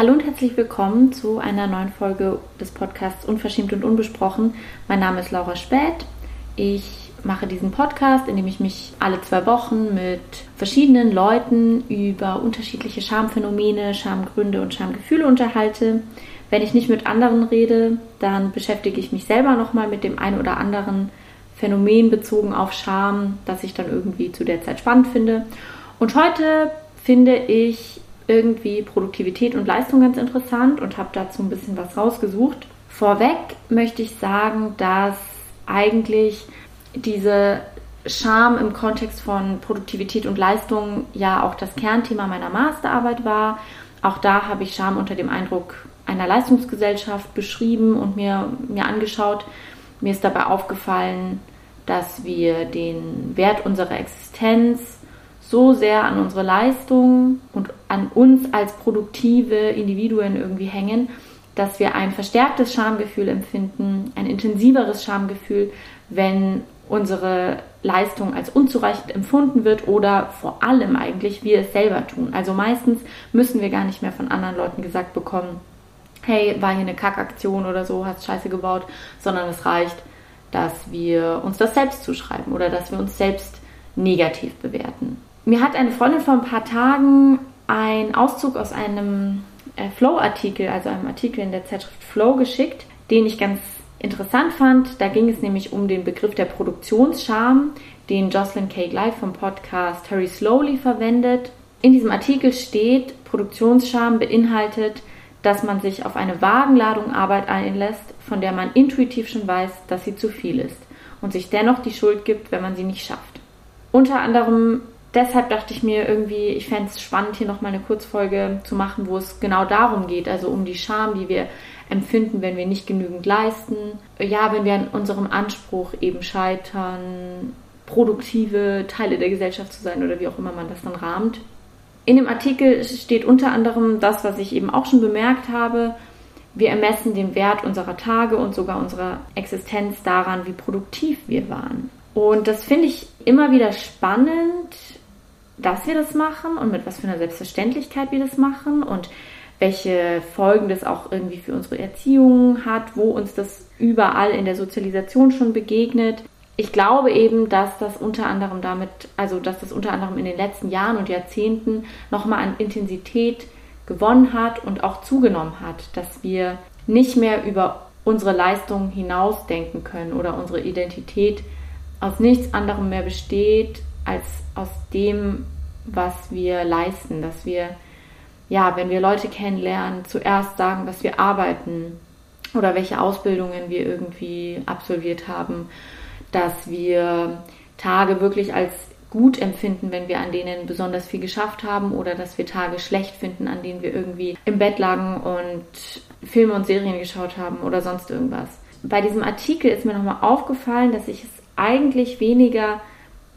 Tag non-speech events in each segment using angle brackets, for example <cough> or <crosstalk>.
Hallo und herzlich willkommen zu einer neuen Folge des Podcasts Unverschämt und Unbesprochen. Mein Name ist Laura Späth. Ich mache diesen Podcast, in dem ich mich alle zwei Wochen mit verschiedenen Leuten über unterschiedliche Schamphänomene, Schamgründe und Schamgefühle unterhalte. Wenn ich nicht mit anderen rede, dann beschäftige ich mich selber nochmal mit dem einen oder anderen Phänomen bezogen auf Scham, das ich dann irgendwie zu der Zeit spannend finde. Und heute finde ich irgendwie Produktivität und Leistung ganz interessant und habe dazu ein bisschen was rausgesucht. Vorweg möchte ich sagen, dass eigentlich diese Scham im Kontext von Produktivität und Leistung ja auch das Kernthema meiner Masterarbeit war. Auch da habe ich Scham unter dem Eindruck einer Leistungsgesellschaft beschrieben und mir, mir angeschaut. Mir ist dabei aufgefallen, dass wir den Wert unserer Existenz so sehr an unsere Leistung und an uns als produktive Individuen irgendwie hängen, dass wir ein verstärktes Schamgefühl empfinden, ein intensiveres Schamgefühl, wenn unsere Leistung als unzureichend empfunden wird oder vor allem eigentlich wir es selber tun. Also meistens müssen wir gar nicht mehr von anderen Leuten gesagt bekommen, hey, war hier eine Kackaktion oder so, hast Scheiße gebaut, sondern es reicht, dass wir uns das selbst zuschreiben oder dass wir uns selbst negativ bewerten. Mir hat eine Freundin vor ein paar Tagen einen Auszug aus einem äh, Flow-Artikel, also einem Artikel in der Zeitschrift Flow geschickt, den ich ganz interessant fand. Da ging es nämlich um den Begriff der Produktionsscham, den Jocelyn K. Gleif vom Podcast Hurry Slowly verwendet. In diesem Artikel steht, Produktionsscham beinhaltet, dass man sich auf eine Wagenladung Arbeit einlässt, von der man intuitiv schon weiß, dass sie zu viel ist und sich dennoch die Schuld gibt, wenn man sie nicht schafft. Unter anderem deshalb dachte ich mir irgendwie, ich fände es spannend, hier nochmal eine Kurzfolge zu machen, wo es genau darum geht, also um die Scham, die wir empfinden, wenn wir nicht genügend leisten. Ja, wenn wir an unserem Anspruch eben scheitern, produktive Teile der Gesellschaft zu sein oder wie auch immer man das dann rahmt. In dem Artikel steht unter anderem das, was ich eben auch schon bemerkt habe. Wir ermessen den Wert unserer Tage und sogar unserer Existenz daran, wie produktiv wir waren. Und das finde ich immer wieder spannend, dass wir das machen und mit was für einer Selbstverständlichkeit wir das machen und welche Folgen das auch irgendwie für unsere Erziehung hat, wo uns das überall in der Sozialisation schon begegnet. Ich glaube eben, dass das unter anderem damit, also dass das unter anderem in den letzten Jahren und Jahrzehnten nochmal an Intensität gewonnen hat und auch zugenommen hat, dass wir nicht mehr über unsere Leistung hinausdenken können oder unsere Identität aus nichts anderem mehr besteht als aus dem, was wir leisten, dass wir, ja, wenn wir Leute kennenlernen, zuerst sagen, dass wir arbeiten oder welche Ausbildungen wir irgendwie absolviert haben, dass wir Tage wirklich als gut empfinden, wenn wir an denen besonders viel geschafft haben oder dass wir Tage schlecht finden, an denen wir irgendwie im Bett lagen und Filme und Serien geschaut haben oder sonst irgendwas. Bei diesem Artikel ist mir nochmal aufgefallen, dass ich es eigentlich weniger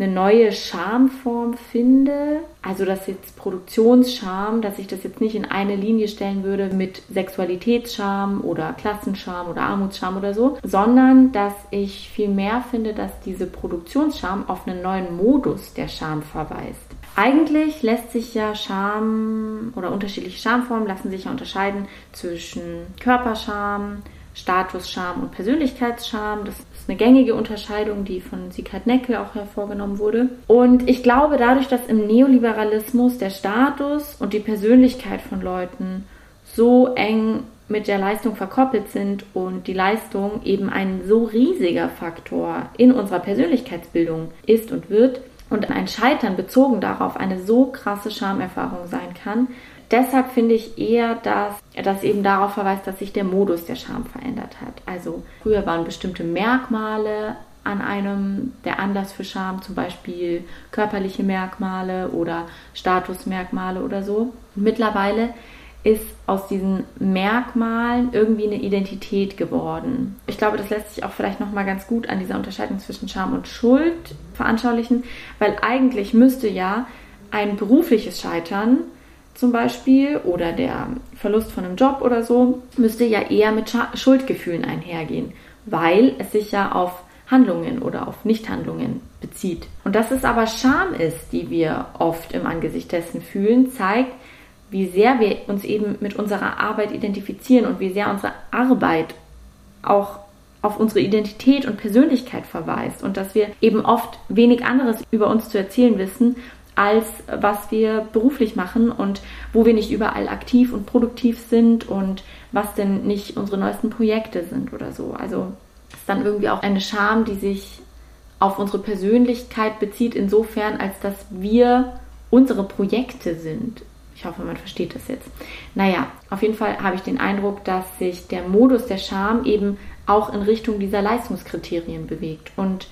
eine neue Schamform finde, also das jetzt Produktionsscham, dass ich das jetzt nicht in eine Linie stellen würde mit Sexualitätsscham oder Klassenscham oder Armutsscham oder so, sondern dass ich viel mehr finde, dass diese Produktionsscham auf einen neuen Modus der Scham verweist. Eigentlich lässt sich ja Scham oder unterschiedliche Schamformen lassen sich ja unterscheiden zwischen Körperscham, Statusscham und Persönlichkeitsscham. Das ist eine gängige Unterscheidung, die von Sieghard Neckel auch hervorgenommen wurde. Und ich glaube, dadurch, dass im Neoliberalismus der Status und die Persönlichkeit von Leuten so eng mit der Leistung verkoppelt sind und die Leistung eben ein so riesiger Faktor in unserer Persönlichkeitsbildung ist und wird und ein Scheitern bezogen darauf eine so krasse Schamerfahrung sein kann, deshalb finde ich eher, dass das eben darauf verweist, dass sich der Modus der Scham verändert hat. Also früher waren bestimmte Merkmale an einem der Anlass für Scham, zum Beispiel körperliche Merkmale oder Statusmerkmale oder so. Mittlerweile ist aus diesen Merkmalen irgendwie eine Identität geworden. Ich glaube, das lässt sich auch vielleicht noch mal ganz gut an dieser Unterscheidung zwischen Scham und Schuld veranschaulichen, weil eigentlich müsste ja ein berufliches Scheitern zum Beispiel oder der Verlust von einem Job oder so, müsste ja eher mit Schuldgefühlen einhergehen, weil es sich ja auf Handlungen oder auf Nichthandlungen bezieht. Und dass es aber Scham ist, die wir oft im Angesicht dessen fühlen, zeigt, wie sehr wir uns eben mit unserer Arbeit identifizieren und wie sehr unsere Arbeit auch auf unsere Identität und Persönlichkeit verweist und dass wir eben oft wenig anderes über uns zu erzählen wissen, als was wir beruflich machen und wo wir nicht überall aktiv und produktiv sind und was denn nicht unsere neuesten Projekte sind oder so. Also ist dann irgendwie auch eine Scham, die sich auf unsere Persönlichkeit bezieht, insofern, als dass wir unsere Projekte sind. Ich hoffe, man versteht das jetzt. Naja, auf jeden Fall habe ich den Eindruck, dass sich der Modus der Scham eben auch in Richtung dieser Leistungskriterien bewegt und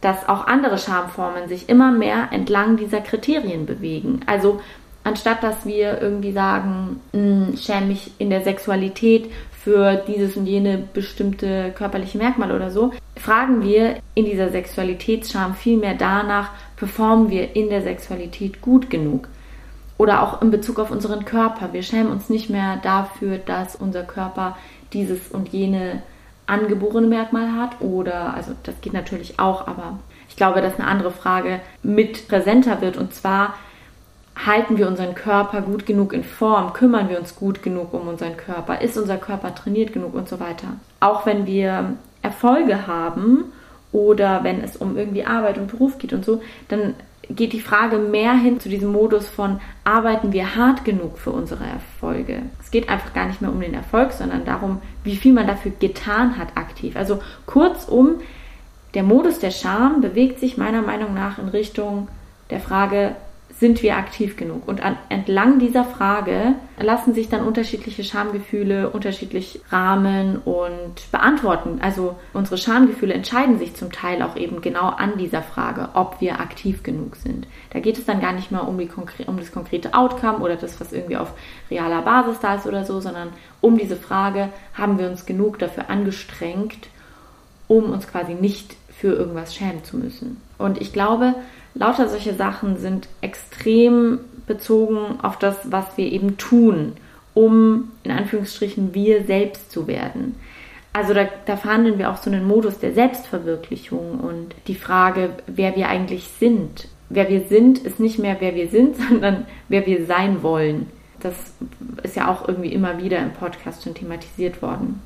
dass auch andere Schamformen sich immer mehr entlang dieser Kriterien bewegen. Also anstatt dass wir irgendwie sagen, hm, schäme mich in der Sexualität für dieses und jene bestimmte körperliche Merkmal oder so, fragen wir in dieser Sexualitätsscham vielmehr danach, performen wir in der Sexualität gut genug? Oder auch in Bezug auf unseren Körper. Wir schämen uns nicht mehr dafür, dass unser Körper dieses und jene angeborene Merkmal hat oder, also das geht natürlich auch, aber ich glaube, dass eine andere Frage mit präsenter wird und zwar, halten wir unseren Körper gut genug in Form, kümmern wir uns gut genug um unseren Körper, ist unser Körper trainiert genug und so weiter. Auch wenn wir Erfolge haben oder wenn es um irgendwie Arbeit und Beruf geht und so, dann geht die Frage mehr hin zu diesem Modus von, arbeiten wir hart genug für unsere Erfolge? Es geht einfach gar nicht mehr um den Erfolg, sondern darum, wie viel man dafür getan hat aktiv. Also kurzum, der Modus der Scham bewegt sich meiner Meinung nach in Richtung der Frage, sind wir aktiv genug? Und an, entlang dieser Frage lassen sich dann unterschiedliche Schamgefühle unterschiedlich rahmen und beantworten. Also unsere Schamgefühle entscheiden sich zum Teil auch eben genau an dieser Frage, ob wir aktiv genug sind. Da geht es dann gar nicht mehr um, um das konkrete Outcome oder das, was irgendwie auf realer Basis da ist oder so, sondern um diese Frage, haben wir uns genug dafür angestrengt, um uns quasi nicht für irgendwas schämen zu müssen. Und ich glaube, lauter solche Sachen sind extrem bezogen auf das, was wir eben tun, um in Anführungsstrichen wir selbst zu werden. Also da, da verhandeln wir auch so einen Modus der Selbstverwirklichung und die Frage, wer wir eigentlich sind. Wer wir sind, ist nicht mehr wer wir sind, <laughs> sondern wer wir sein wollen. Das ist ja auch irgendwie immer wieder im Podcast schon thematisiert worden.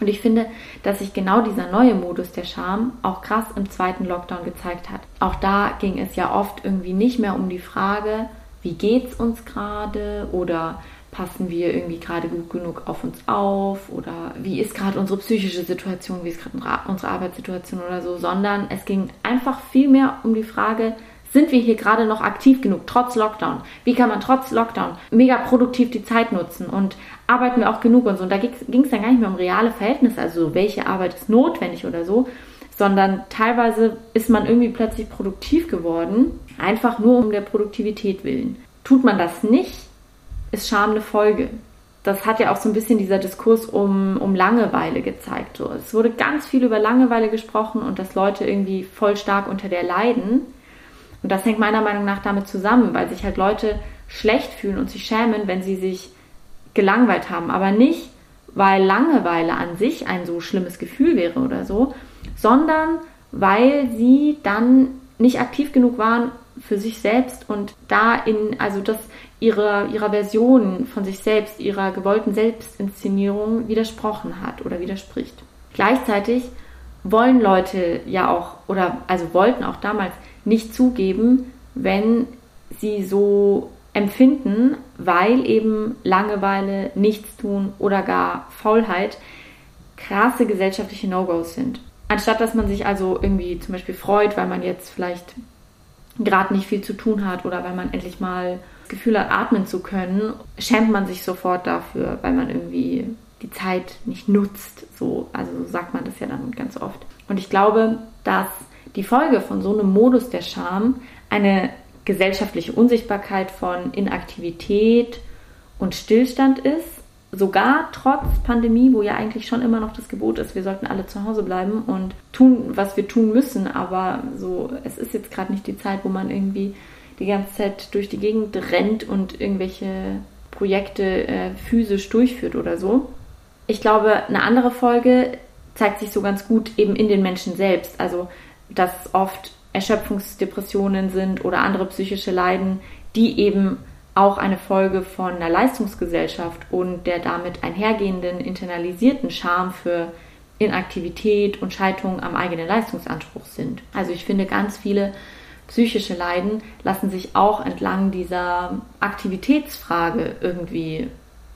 Und ich finde, dass sich genau dieser neue Modus der Scham auch krass im zweiten Lockdown gezeigt hat. Auch da ging es ja oft irgendwie nicht mehr um die Frage, wie geht's uns gerade? Oder passen wir irgendwie gerade gut genug auf uns auf? Oder wie ist gerade unsere psychische Situation, wie ist gerade unsere Arbeitssituation oder so, sondern es ging einfach viel mehr um die Frage, sind wir hier gerade noch aktiv genug, trotz Lockdown? Wie kann man trotz Lockdown mega produktiv die Zeit nutzen und arbeiten wir auch genug und so? Und da ging es dann gar nicht mehr um reale Verhältnisse, also welche Arbeit ist notwendig oder so, sondern teilweise ist man irgendwie plötzlich produktiv geworden, einfach nur um der Produktivität willen. Tut man das nicht, ist Scham eine Folge. Das hat ja auch so ein bisschen dieser Diskurs um, um Langeweile gezeigt. So. Es wurde ganz viel über Langeweile gesprochen und dass Leute irgendwie voll stark unter der leiden. Und das hängt meiner Meinung nach damit zusammen, weil sich halt Leute schlecht fühlen und sich schämen, wenn sie sich gelangweilt haben. Aber nicht, weil Langeweile an sich ein so schlimmes Gefühl wäre oder so, sondern weil sie dann nicht aktiv genug waren für sich selbst und da in, also das ihrer, ihrer Version von sich selbst, ihrer gewollten Selbstinszenierung widersprochen hat oder widerspricht. Gleichzeitig wollen Leute ja auch, oder also wollten auch damals nicht zugeben, wenn sie so empfinden, weil eben Langeweile, Nichtstun oder gar Faulheit krasse gesellschaftliche No-Gos sind. Anstatt dass man sich also irgendwie zum Beispiel freut, weil man jetzt vielleicht gerade nicht viel zu tun hat oder weil man endlich mal das Gefühl hat, atmen zu können, schämt man sich sofort dafür, weil man irgendwie die Zeit nicht nutzt. So, also sagt man das ja dann ganz oft. Und ich glaube, dass die Folge von so einem Modus der Scham eine gesellschaftliche Unsichtbarkeit von Inaktivität und Stillstand ist, sogar trotz Pandemie, wo ja eigentlich schon immer noch das Gebot ist, wir sollten alle zu Hause bleiben und tun, was wir tun müssen, aber so, es ist jetzt gerade nicht die Zeit, wo man irgendwie die ganze Zeit durch die Gegend rennt und irgendwelche Projekte äh, physisch durchführt oder so. Ich glaube, eine andere Folge zeigt sich so ganz gut eben in den Menschen selbst. Also dass oft Erschöpfungsdepressionen sind oder andere psychische Leiden, die eben auch eine Folge von einer Leistungsgesellschaft und der damit einhergehenden internalisierten Scham für Inaktivität und Scheiterung am eigenen Leistungsanspruch sind. Also ich finde, ganz viele psychische Leiden lassen sich auch entlang dieser Aktivitätsfrage irgendwie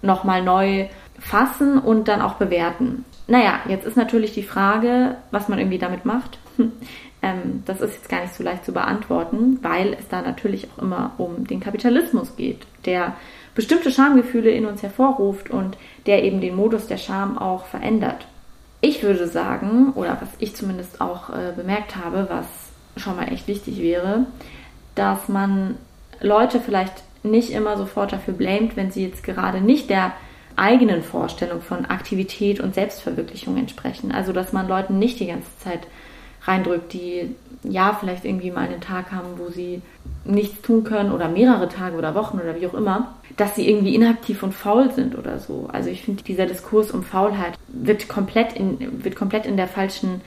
nochmal neu fassen und dann auch bewerten. Naja, jetzt ist natürlich die Frage, was man irgendwie damit macht. <laughs> ähm, das ist jetzt gar nicht so leicht zu beantworten, weil es da natürlich auch immer um den Kapitalismus geht, der bestimmte Schamgefühle in uns hervorruft und der eben den Modus der Scham auch verändert. Ich würde sagen, oder was ich zumindest auch äh, bemerkt habe, was schon mal echt wichtig wäre, dass man Leute vielleicht nicht immer sofort dafür blamet, wenn sie jetzt gerade nicht der eigenen Vorstellung von Aktivität und Selbstverwirklichung entsprechen. Also dass man Leuten nicht die ganze Zeit reindrückt, die ja vielleicht irgendwie mal einen Tag haben, wo sie nichts tun können oder mehrere Tage oder Wochen oder wie auch immer, dass sie irgendwie inaktiv und faul sind oder so. Also ich finde, dieser Diskurs um Faulheit wird komplett in, wird komplett in der falschen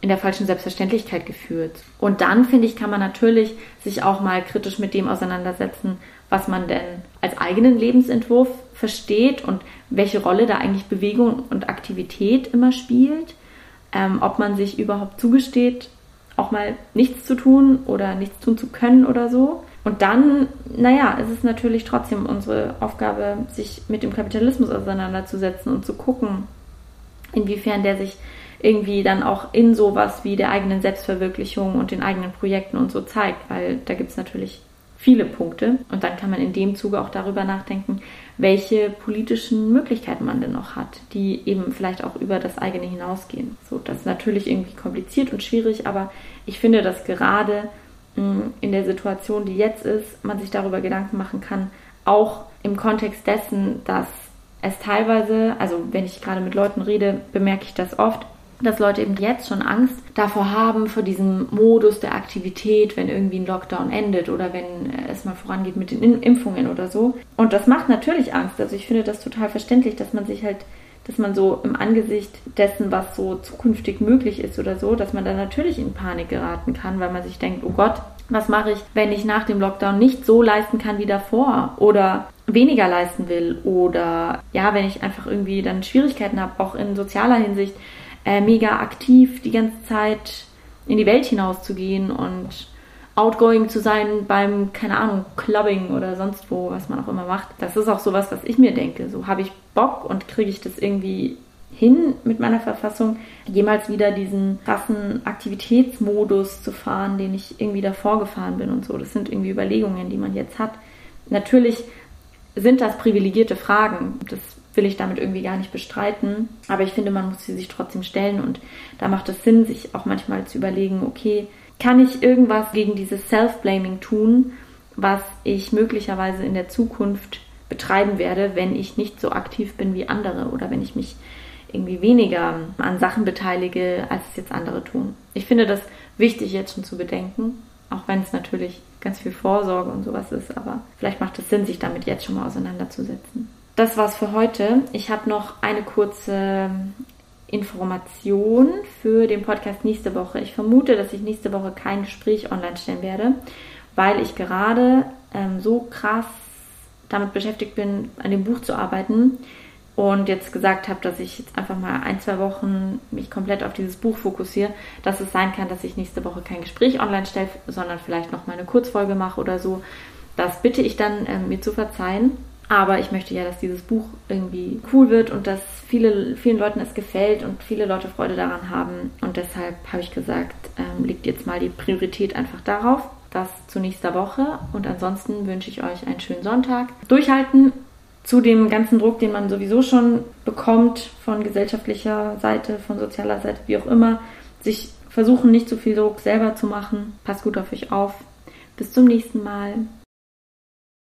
in der falschen Selbstverständlichkeit geführt. Und dann, finde ich, kann man natürlich sich auch mal kritisch mit dem auseinandersetzen, was man denn als eigenen Lebensentwurf versteht und welche Rolle da eigentlich Bewegung und Aktivität immer spielt. Ähm, ob man sich überhaupt zugesteht, auch mal nichts zu tun oder nichts tun zu können oder so. Und dann, naja, ist es natürlich trotzdem unsere Aufgabe, sich mit dem Kapitalismus auseinanderzusetzen und zu gucken, inwiefern der sich irgendwie dann auch in sowas wie der eigenen Selbstverwirklichung und den eigenen Projekten und so zeigt, weil da gibt es natürlich viele Punkte und dann kann man in dem Zuge auch darüber nachdenken, welche politischen Möglichkeiten man denn noch hat, die eben vielleicht auch über das eigene hinausgehen. So, das ist natürlich irgendwie kompliziert und schwierig, aber ich finde, dass gerade hm, in der Situation, die jetzt ist, man sich darüber Gedanken machen kann, auch im Kontext dessen, dass es teilweise, also wenn ich gerade mit Leuten rede, bemerke ich das oft, dass Leute eben jetzt schon Angst davor haben, vor diesem Modus der Aktivität, wenn irgendwie ein Lockdown endet oder wenn es mal vorangeht mit den Impfungen oder so. Und das macht natürlich Angst. Also ich finde das total verständlich, dass man sich halt, dass man so im Angesicht dessen, was so zukünftig möglich ist oder so, dass man dann natürlich in Panik geraten kann, weil man sich denkt, oh Gott, was mache ich, wenn ich nach dem Lockdown nicht so leisten kann wie davor oder weniger leisten will oder ja, wenn ich einfach irgendwie dann Schwierigkeiten habe, auch in sozialer Hinsicht, äh, mega aktiv die ganze Zeit in die Welt hinauszugehen und outgoing zu sein beim, keine Ahnung, Clubbing oder sonst wo, was man auch immer macht. Das ist auch sowas, was ich mir denke. So habe ich Bock und kriege ich das irgendwie hin mit meiner Verfassung, jemals wieder diesen krassen Aktivitätsmodus zu fahren, den ich irgendwie davor gefahren bin und so. Das sind irgendwie Überlegungen, die man jetzt hat. Natürlich sind das privilegierte Fragen. Das will ich damit irgendwie gar nicht bestreiten. Aber ich finde, man muss sie sich trotzdem stellen und da macht es Sinn, sich auch manchmal zu überlegen, okay, kann ich irgendwas gegen dieses Self-Blaming tun, was ich möglicherweise in der Zukunft betreiben werde, wenn ich nicht so aktiv bin wie andere oder wenn ich mich irgendwie weniger an Sachen beteilige, als es jetzt andere tun. Ich finde das wichtig jetzt schon zu bedenken, auch wenn es natürlich ganz viel Vorsorge und sowas ist, aber vielleicht macht es Sinn, sich damit jetzt schon mal auseinanderzusetzen das war's für heute. Ich habe noch eine kurze Information für den Podcast nächste Woche. Ich vermute, dass ich nächste Woche kein Gespräch online stellen werde, weil ich gerade ähm, so krass damit beschäftigt bin, an dem Buch zu arbeiten und jetzt gesagt habe, dass ich jetzt einfach mal ein, zwei Wochen mich komplett auf dieses Buch fokussiere, dass es sein kann, dass ich nächste Woche kein Gespräch online stelle, sondern vielleicht noch mal eine Kurzfolge mache oder so. Das bitte ich dann ähm, mir zu verzeihen. Aber ich möchte ja, dass dieses Buch irgendwie cool wird und dass viele, vielen Leuten es gefällt und viele Leute Freude daran haben. Und deshalb habe ich gesagt, ähm, legt jetzt mal die Priorität einfach darauf. Das zu nächster Woche. Und ansonsten wünsche ich euch einen schönen Sonntag. Durchhalten zu dem ganzen Druck, den man sowieso schon bekommt von gesellschaftlicher Seite, von sozialer Seite, wie auch immer. Sich versuchen, nicht zu viel Druck selber zu machen. Passt gut auf euch auf. Bis zum nächsten Mal.